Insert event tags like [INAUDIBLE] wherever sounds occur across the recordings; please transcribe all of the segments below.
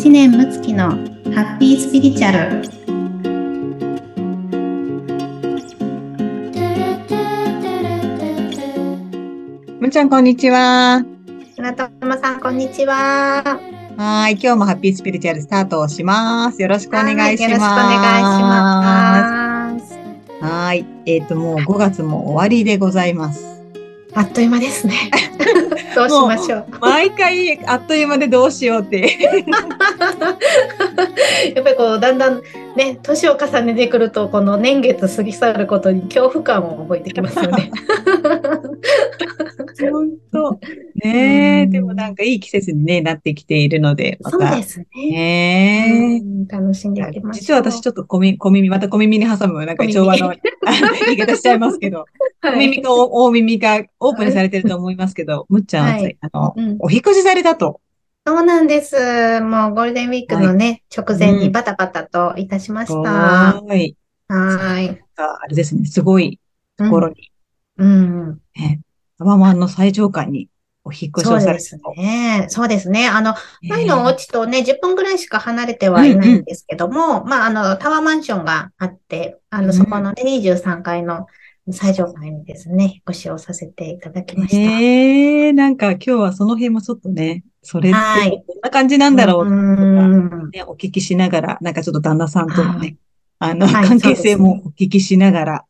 知念睦月のハッピースピリチュアルむちゃん、こんにちは。船友さんこんにちははい。今日もハッピースピリチュアルスタートをします。よろしくお願いします。よろしくお願いしますはい。えっ、と、もう5月も終わりでございます。あっという間ですね [LAUGHS] どうしましょう毎回、あっという間でどうしようって。[LAUGHS] やっぱりこうだんだんね年を重ねてくるとこの年月過ぎ去ることに恐怖感を覚えてきますよね。[LAUGHS] 本当。ねえ、うん。でもなんかいい季節に、ね、なってきているので、また。そうですね。ね楽しんでいきましょう。実は私ちょっと小耳、小耳、また小耳に挟む、なんか調和の [LAUGHS] 言い方しちゃいますけど、はい。小耳か大耳がオープンにされてると思いますけど、むっちゃんは、はい。あの、うん。お引っ越しされたと。そうなんです。もうゴールデンウィークのね、直前にバタバタといたしました。ははい。ーい。あれですね、すごいところに、うん。ね、タワマンの最上階にお引っ越しそうですをされたと。ね。そうですね。あの、前のおね家とね、10分ぐらいしか離れてはいないんですけども、まあ、あの、タワーマンションがあって、あうんの、そこのね、23階の最上階にですね、引っ越しをさせていただきました。ええなんか今日はその辺もちょっとね、それっはいてどんな感じなんだろううとか、ん。ね、お聞きしながら、なんかちょっと旦那さんとのはね、あの、はい関係性もお聞きしながら、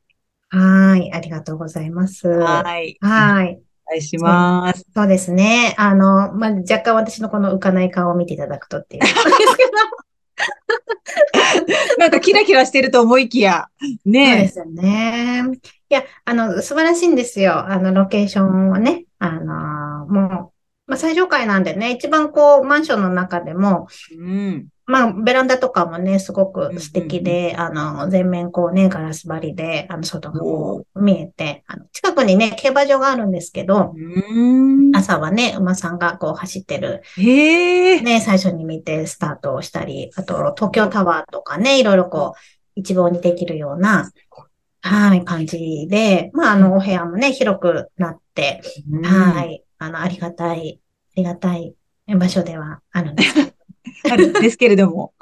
はい。ありがとうございます。はい。はい。お願いします。そうですね。あの、まあ、若干私のこの浮かない顔を見ていただくとっていうことですけど。[LAUGHS] なんかキラキラしてると思いきや、そうでねすよね。いや、あの、素晴らしいんですよ。あの、ロケーションはね。あの、もう、まあ、最上階なんでね、一番こう、マンションの中でも、うん。まあ、ベランダとかもね、すごく素敵うんで、あの、全面こうね、ガラス張りで、あの、外がこう見えて、あの、近くにね、競馬場があるんですけど、うん。朝はね、馬さんがこう走ってる。ね、最初に見てスタートをしたり、あと東京タワーとかね、いろいろこう、一望にできるような、はい、感じで、まあ、あの、お部屋もね、広くなって、はい、あの、ありがたい、ありがたい場所ではあるんですけど [LAUGHS] あるんですけれども。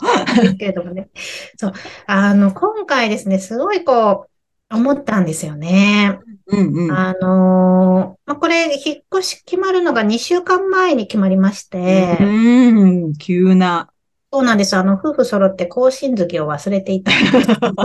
ですけれどもね。そう、あの、今回ですね、すごいこう、思ったんですよね。うんうん。あのーまあ、これ、引っ越し決まるのが2週間前に決まりまして、うん、急な。そうなんです。あの、夫婦揃って更新月を忘れていた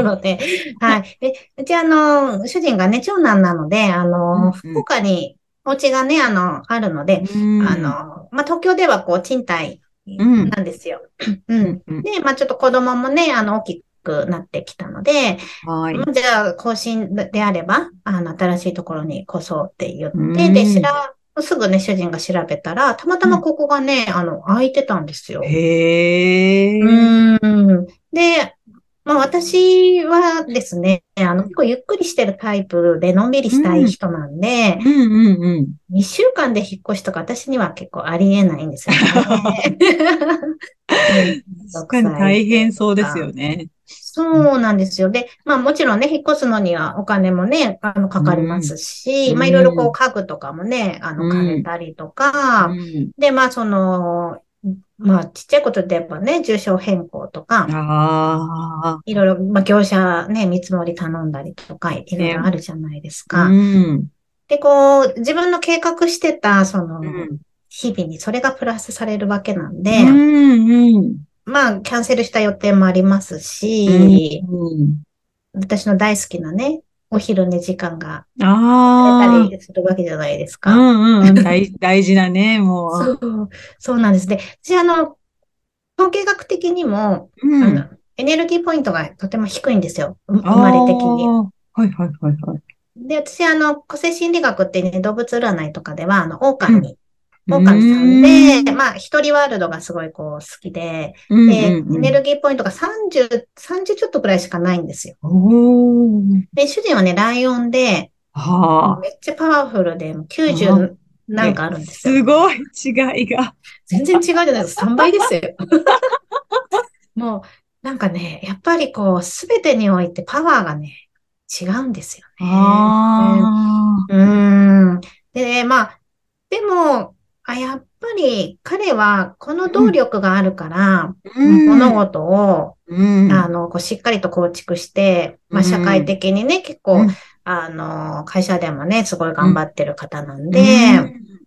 ので、[LAUGHS] はい。で、うちあの、主人がね、長男なので、あうんうんの、福岡にお家がね、あの、あるので、うんあ、の、まあ、東京ではこう、賃貸んなんですよ。うん。うんで、まあ、ちょっと子供もね、あの、大きくなってきたので、はい。まあじゃあ、更新であれば、あの、新しいところに越そうって言って、うんで、すぐね、主人が調べたら、たまたまここがね、あの、空いてたんですよ。へえ。うーん。で、まあ私はですね、あの、結構ゆっくりしてるタイプで、のんびりしたい人なんで、うんうんうん。2週間で引っ越しとか私には結構ありえないんですよね。[LAUGHS] 確かに大変そうですよね。そうなんですよ。で、まあもちろんね、引っ越すのにはお金もね、あの、かかりますし、うんまあいろいろこう家具とかもね、あの、うん借りたりとか、うんで、まあその、まあちっちゃいことでやっぱね、住所変更とか、あいろいろ、まあ、業者ね、見積もり頼んだりとか、いろいろあるじゃないですあ。か。うん。で、こう、自分の計画してた、その、うん日々にそれがプラスされるわけなんうで、んうん。まあ、キャンセルした予定もありますし、うん私の大好きなね、お昼寝時間があ出たりするわけじゃないですあ。うか。んうん。大 [LAUGHS] 大事なね、も。そうう、そうなんです。で、私、あの、統計学的にも、うん。あの、エネルギーポイントがとても低いんですよ。う生まれ的に。はいはいはいはい。で、私、あの、個性心理学ってね、動物占いとかでは、あの、狼、狼さんで、まあ、一人ワールドがすごいこう好きで、うんで、エネルギーポイントが30、30ちょっとくらいしかないんですよ。で、主人はね、ライオンで、はあ。めっちゃパワフルで、90なんかあるんですよ。すごい違いが。全然違うじゃないですか。3倍ですよ。[LAUGHS] もう、なんかね、やっぱりこう、すべてにおいてパワーがね、違うんですよね。あうーん。で、まあ、でも、あ、やっぱり彼はこの動力があるから、うん。物事を、うん。あの、こうしっかりと構築して、まあ、うん。社会的にね、結構、うん。あの、会社でもね、すごい頑張ってる方なんで、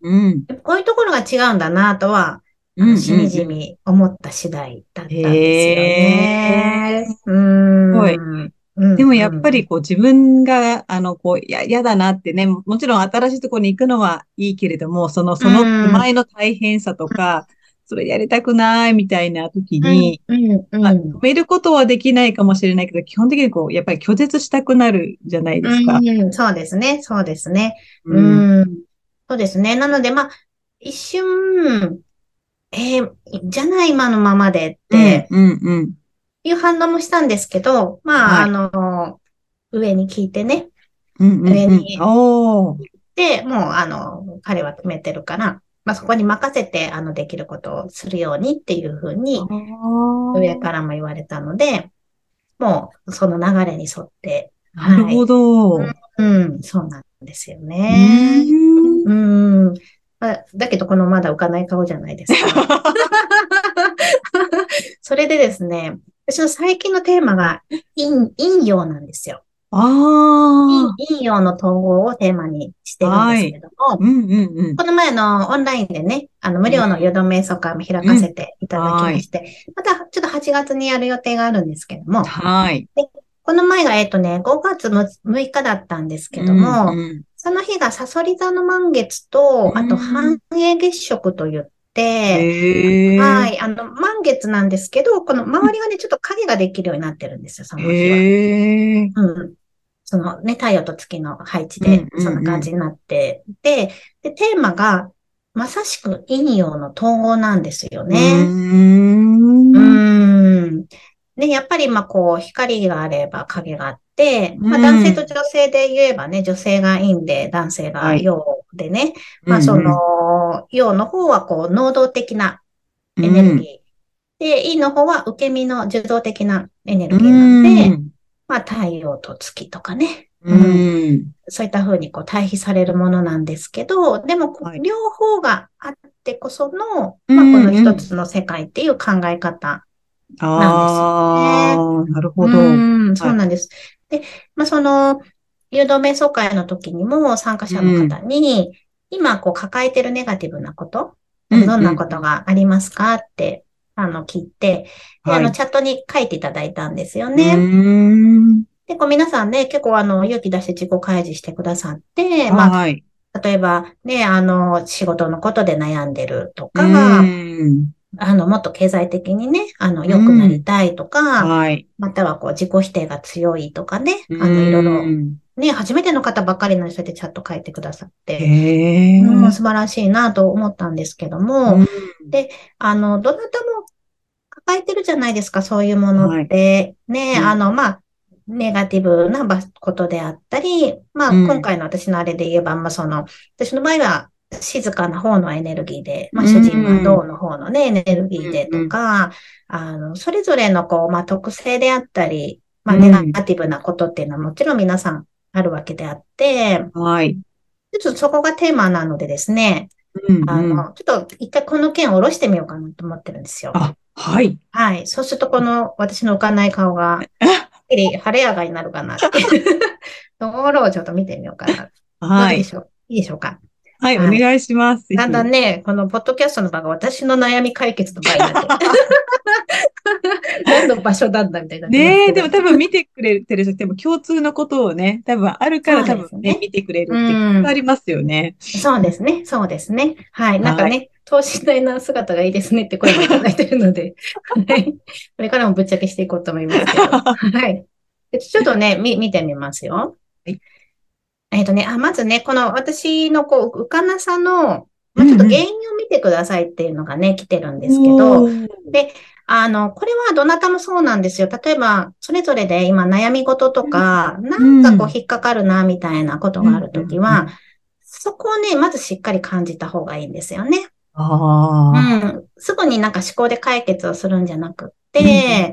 うん、こういうところが違うんだなとは、しみじみ思った次第だったんですよへね。うーん。すごい。うんでもやっぱりこう自分が、あの、こう、や、嫌だなってね、ももちろん新しいところに行くのはいいけれども、その、そのうん。前の大変さとか、それやりたくないみたいな時に、止めることはできないかもしれないけど、基本的にこう、やっぱり拒絶したくなるじゃないですか。うん、そうですね、そうですね。ううん。ん、そうですね。なので、まあ、一瞬、えーじゃない今のままでってうん、うん、いう反応もしたんですけど、まあ、はいあの、上に聞いてね。うん、うん。上におー。で、もう、あの、彼は決めてるから、まあ、そこに任せて、あの、できることをするようにっていうふうに、上からも言われたので、もう、その流れに沿って、なるほど。ううん、そうなんですよね。んうん。まあだけど、このまだ浮かない顔じゃないですか。[LAUGHS] [LAUGHS] それでですね、私の最近のテーマが陰、陰陽なんですよ。ああ。陰陰陽の統合をテーマにしてるんですけれども、うん、うん、うん。この前のオンラインでね、あの、無料の夜度瞑想会も開かせていただきまして、またちょっと8月にやる予定があるんですけども、はい。この前が、えっとね、5月6日だったんですけども、うんうんその日がサソリ座の満月と、あとうん繁栄月食と言って。はいい、あの、満月なんですけど、この周りがね、ちょっと影ができるようになってるんですよ、その日は。うん。そのね、太陽と月の配置でそんな感じになってて、で、テーマが、まさしく陰陽の統合なんですよね。ん。うーん。で、やっぱり、まあ、こう、光があれば影があって、まあ、うん男性と女性で言えばね、女性が陰で、男性が陽でね、まあ、その、陽の方は、こう、能動的なエネルギー。で、陰の方は受け身の受動的なエネルうん、ギーなんで、うんまあ、太陽と月とかね、うん。そういった風にこう対比されるものなんですけど、でも、はい両方があってこその、うんまあ、この一つの世界っていう考え方。ああ、なるほど。うん、そうなんです。で、まあ、その、誘導瞑想会の時にも参加者の方に、今こう抱えてるネガティブなこと、どんなことがありますかって、あの、聞いて、であの、チャットに書いていただいたんですよね。ね。で、こう皆さんね、結構あの、勇気出して自己開示してくださって、まあ、はい。例えばね、あの、仕事のことで悩んでるとか、うんあの、もっと経済的にね、あの、良くなりたいとか、はい。またはこう、自己否定が強いとかね、あの、いろいろ、うんね、初めての方ばっかりの人でチャット書いてくださって、へえ。うん素晴らしいなと思ったんですけども、うん。あの、どなたも抱えてるじゃないですか、そういうものって。ね、うん。あの、まあ、ネガティブなばことであったり、まあ、うん。今回の私のあれで言えば、まあ、その、私の場合は、静かな方のエネルギーで、まあ、うん。主人は銅の方のね、エネルギーでとか、あの、それぞれのこう、まあ、特性であったり、まあ、うん。ネガティブなことっていうのはもちろん皆さんあるわけであって、はい。ちょっとそこがテーマなのでですね、うんうんあの、ちょっと一回この件を下ろしてみようかなと思ってるんですよ。あ、はい。はい。そうすると、この私の浮かない顔が、[LAUGHS] きり晴れ上がりになるかなっていうところをちょっと見てみようかな。どはい。うでしょう？いいでしょうか？はい、おはい願いします。だんだんね。ね、このポッドキャストの場が私の悩み解決の場になって、[LAUGHS] 何の場所なんだみたいになねえ、でも多分見てくれてる人っても共通のことをね、多分あるから多そうですね分ね、見てくれるってありますよね。そうですね。そうですね。はい。なんかね、等身大な姿がいいですねって声もいただいてるので、[LAUGHS] はい。これからもぶっちゃけしていこうと思いますけど。[LAUGHS] はい。でちょっとね、み、見てみますよ。はい。えっとね、あ、まずね、この私のこう、浮かなさの、まあ、ちょっと原因を見てくださいっていうのがね、来てるんですけど、で、あの、これはどなたもそうなんですよ。例えば、それぞれで今悩み事とか、なんかこう引っかかるな、みたいなことがあるときうんうんは、そこをね、まずしっかり感じた方がいいんですよね。うん。すぐになんか思考で解決をするんじゃなくって、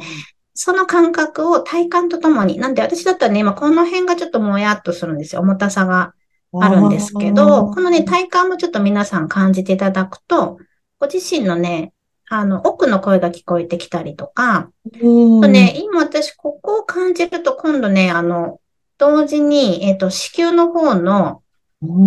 その感覚を体感とともに、なんで私だったらね、今この辺がちょっともやっとするんですよ。重たさがあるんですけど、このね、体感もちょっと皆さん感じていただくと、ご自身のね、あの、奥の声が聞こえてきたりとか、とね、今私ここを感じると今度ね、あの、同時に、えっと、子宮の方の、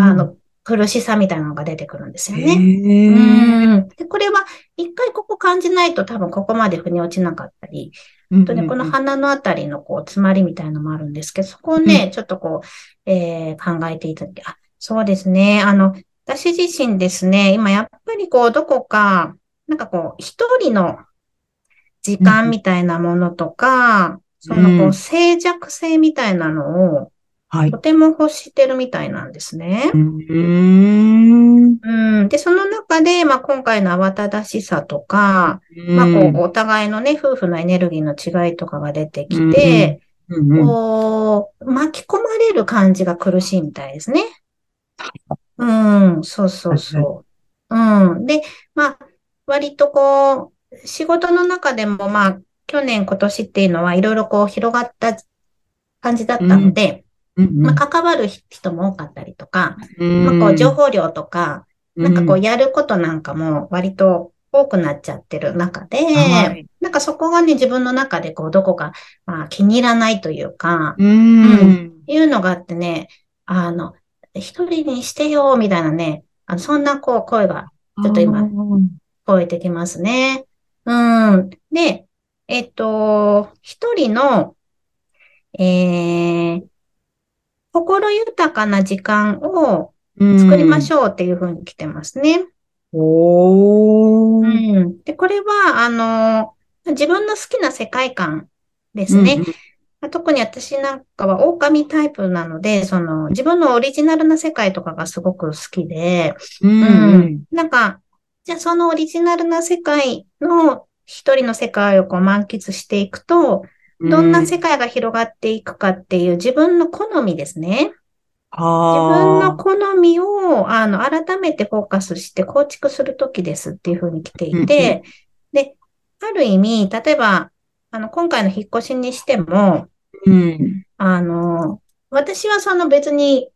あの、苦しさみたいなのが出てくるんですよへね。ーうん。で、これは一回ここ感じないと多分ここまで腑に落ちなかったり、うんとね、この鼻のあたりのこう、詰まりみたいのもあるんですけど、そこをね、ちょっとこう、えー考えていただき、あ、そうですね。あの、私自身ですね、今やっぱりこう、どこか、なんかこう、一人の時間みたいなものとか、そのこうん。う、静寂性みたいなのを、はいと。ても欲してるみたいなんですねう。ーん。うん。で、その中で、まあ、今回の慌ただしさとか、まあ、こう、お互いのね、夫婦のエネルギーの違いとかが出てきて、うんうん、こう、巻き込まれる感じが苦しいみたいですね。うん、そうそうそう。うん。で、まあ、割とこう、仕事の中でも、まあ、去年、今年っていうのは、いろいろこう、広がった感じだったので、まあ、関わる人も多かったりとか、うんまあ、こう、情報量とか、なんかこう、うやることなんかも割と多くなっちゃってる中で、はいなんかそこがね、自分の中でこう、どこか、まあ、気に入らないというか、ん。いうのがあってね、あの、一人にしてよ、みたいなね、あの、そんなこう、声がちょっと今聞こえてきますね。うん。で、えっと、一人の、えー、心豊かな時間を作りましょょうっていうふうに来てますね。うん。おうー。ん。で、これは、あの、自分の好きな世界観ですね。特に私なんかは狼タイプなので、その自分のオリジナルな世界とかがすごく好きで、うん。ううんん。なんか、じゃあそのオリジナルな世界の一人の世界をこう満喫していくと、どんな世界が広がっていくかっていう自分の好みですね。自分のあ好みを、あの、改めてフォーカスして構築するときですっていうふうに来ていて、で、ある意味、例えば、あの、今回の引っ越しにしても、ーうん。あの、私はその別に、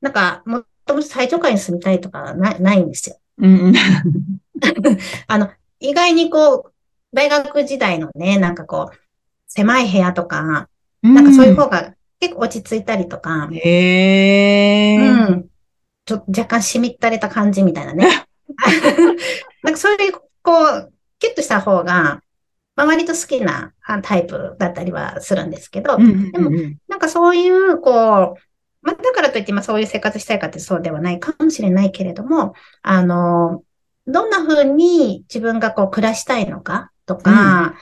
なんか、もともと最上階に住みたいとかなないんですよ。うん。[LAUGHS] あの、意外にこう、大学時代のね、なんかこう、狭い部屋とか、なんかそういう方が結構落ち着いたりとか、へえ。うん。ちょっと若干しみったれた感じみたいなね。[LAUGHS] なんかそういう、こう、キュッとした方が、まあ、割と好きなあタイプだったりはするんですけど、うんでもなんかそういう、こう、まあ、だからといって、まあそういう生活したいかってそうではないかもしれないけれども、あの、どんな風に自分がこう暮らしたいのかとか、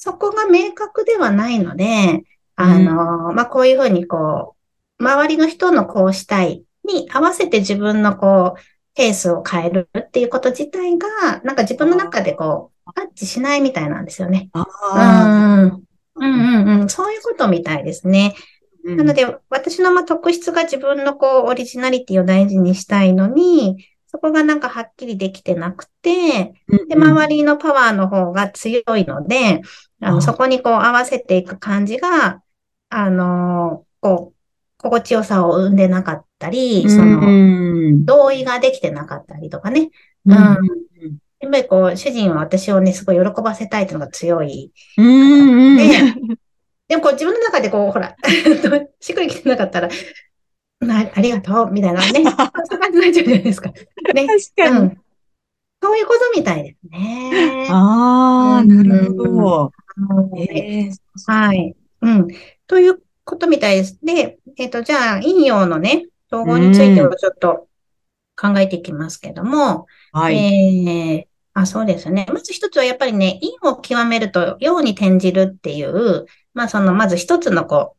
そこが明確ではないので、あの、まあこういう風にこう、周りの人のこうしたいに合わせて自分のこう、ペースを変えるっていうこと自体が、なんか自分の中でこう、タッチしないみたいなんですよね。ああ。うん。うんうんうん。そういうことみたいですね。なので、私のまあ特質が自分のこう、オリジナリティを大事にしたいのに、そこがなんかはっきりできてなくて、で、周りのパワーの方が強いので、ああの、そこにこう合わせていく感じが、あの、こう、心地よさを生んでなかったり、その、の、同意ができてなかったりとかね。うんやっぱりこう、主人は私をね、すごい喜ばせたいというのが強い。うんうん。で、でもこう自分の中でこう、ほら、[LAUGHS] しっくりきてなかったら、なありがとう、みたいなね。[LAUGHS] そういう感じになっちゃうじゃないですか。ね。確かに。うん。そういうことみたいですね。ああ、なるほど。はいええはい。うん。ということみたいです。で、えっ、と、じゃあ、陰陽のね、統合についてをちょっと考えていきますけども、はい。えー、あ、そうですね。まず一つはやっぱりね、陰を極めると陽に転じるっていう、まあその、まず一つのこう、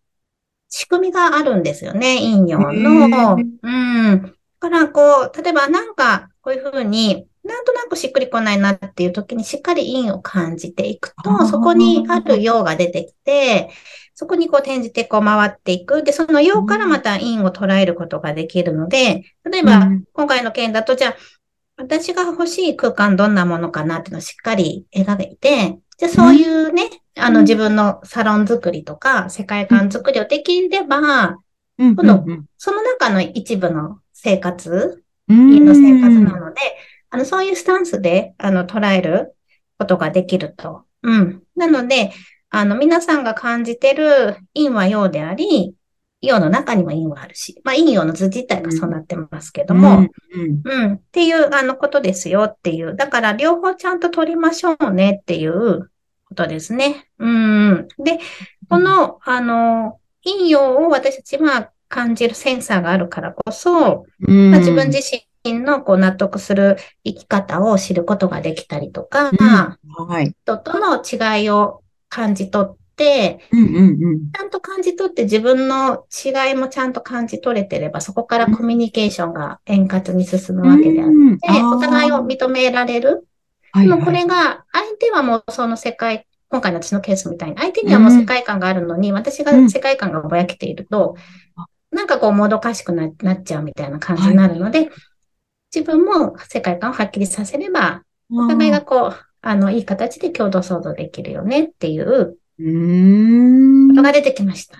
仕組みがあるんですよね、陰陽の。へうん。だからこう、例えばなんか、こういうふうに、なんとなくしっくりこないなっていう時にしっかり陰を感じていくと、そこにある陽が出てきて、そこにこう転じてこう回っていく。で、その陽からまた陰を捉えることができるので、例えばうん今回の件だと、じゃあ、私が欲しい空間どんなものかなっていうのをしっかり描いて、じゃあそういうね、あの自分のサロン作りとか世界観作りをできれば、うん。今度その中の一部の生活、うん。家の生活なので、あの、そういうスタンスで、あの、捉えることができると。うん。なので、あの、皆さんが感じてる陰は陽であり、陽の中にも陰はあるし、まあ、陰陽の図自体がそうなってますけども、うん、うん、っていう、あの、ことですよっていう。だから、両方ちゃんと取りましょうねっていうことですね。うん。で、この、あの、陰陽を私たちは感じるセンサーがあるからこそ、まあ、自分自身のこう納得する生き方を知ることができたりとか、うんはい、人との違いを感じ取って、うんうんうん、ちゃんと感じ取って自分の違いもちゃんと感じ取れてれば、そこからコミュニケーションが円滑に進むわけであって、うん、お互いを認められる。でもこれが、相手はもうその世界、今回の私のケースみたいに、相手にはもう世界観があるのに、うん、私が世界観がぼやけていると、なんかこうもどかしくなっちゃうみたいな感じになるので、はい、自分も世界観をはっきりさせれば、お互いがこう、あの、いい形で共同創造できるよねっていう、ことが出てきました。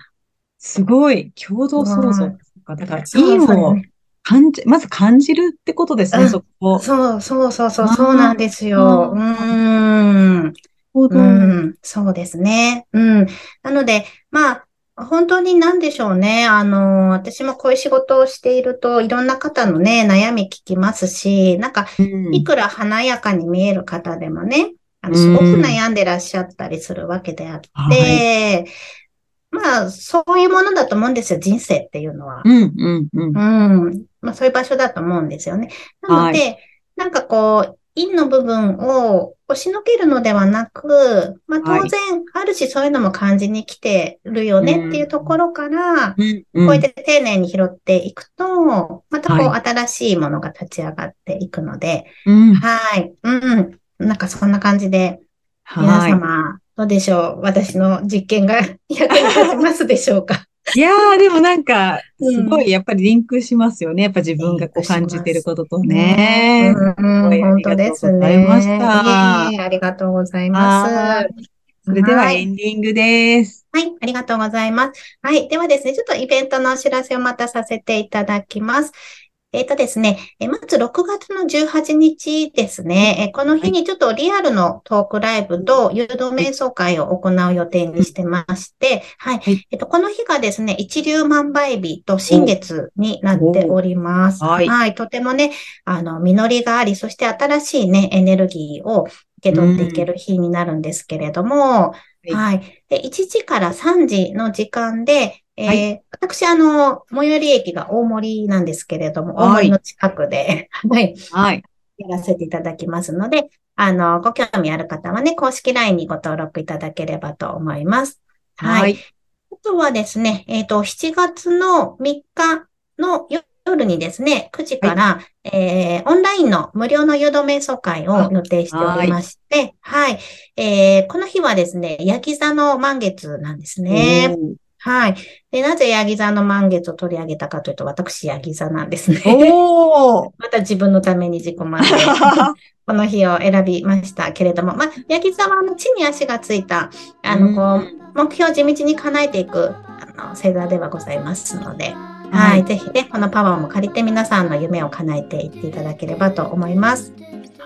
すごい。共同創造。だから、いいを感じ、まず感じるってことですね、そこ。そうそうそうそう、そうなんですよ。うん。うん、そうですね。うん。なので、まあ、本当に何でしょうね。あの、私もこういう仕事をしていると、いろんな方のね、悩み聞きますし、なんか、いくら華やかに見える方でもね、あの、すごく悩んでらっしゃったりするわけであって、はい、まあ、そういうものだと思うんですよ、人生っていうのは。うん、うん、うん。うん。まあ、そういう場所だと思うんですよね。なので、はい、なんかこう、陰の部分を押しのけるのではなく、まあ、当然、あるしそういうのも感じに来てるよねっていうところから、こうやって丁寧に拾っていくと、またこう新しいものが立ち上がっていくので、はい。うん。なんかそんな感じで、皆様、どうでしょう？私の実験が [LAUGHS] 役に立ちますでしょうか？いやー、でもなんか、すごい、やっぱりリンクしますよね。やっぱ自分がこう感じてることとね。うん、本当ですね。ありがとうございました。ありがとうございます。それではエンディングです。はい、ありがとうございます。はい、ではですね、ちょっとイベントのお知らせをまたさせていただきます。えっ、ー、とですね、えまず6月の18日ですね、えこの日にちょっとリアルのトークライブと誘導瞑想会を行う予定にしてまして、はい。えっ、と、この日がですね、一粒万倍日と新月になっております。はい、はい。とてもね、あの、実りがあり、そして新しいね、エネルギーを受け取っていける日になるんですけれども、はい。で、1時から3時の時間で、えーはい、私、あの、最寄り駅が大森なんですけれども、大森の近くで、[LAUGHS] はい。はい。やらせていただきますので、あの、ご興味ある方はね、公式 LINE にご登録いただければと思います。はい。あとはですね、えっ、ー、と、7月の3日の夜にですね、9時から、はい、えー、オンラインの無料の誘導瞑想会を予定しておりまして、はい、はい、えー、この日はですね、ヤギ座の満月なんですね。はい。で、なぜヤギ座の満月を取り上げたかというと、私、ヤギ座なんですね。お [LAUGHS] また自分のために自己満で、[LAUGHS] この日を選びましたけれども、まあ、ヤギ座はあの地に足がついた、あの、こう、目標を地道に叶えていく、あの、星座ではございますので、はい、ぜひね、このパワーも借りて皆さんの夢を叶えていっていただければと思います。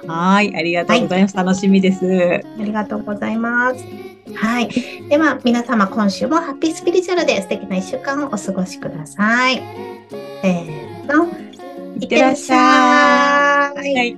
はい、ありがとうございます。はい、楽しみです。ありがとうございます。はい。では、皆様、今週もハッピースピリチュアルで素敵な一週間をお過ごしください。せーの。いってらっしゃい。はい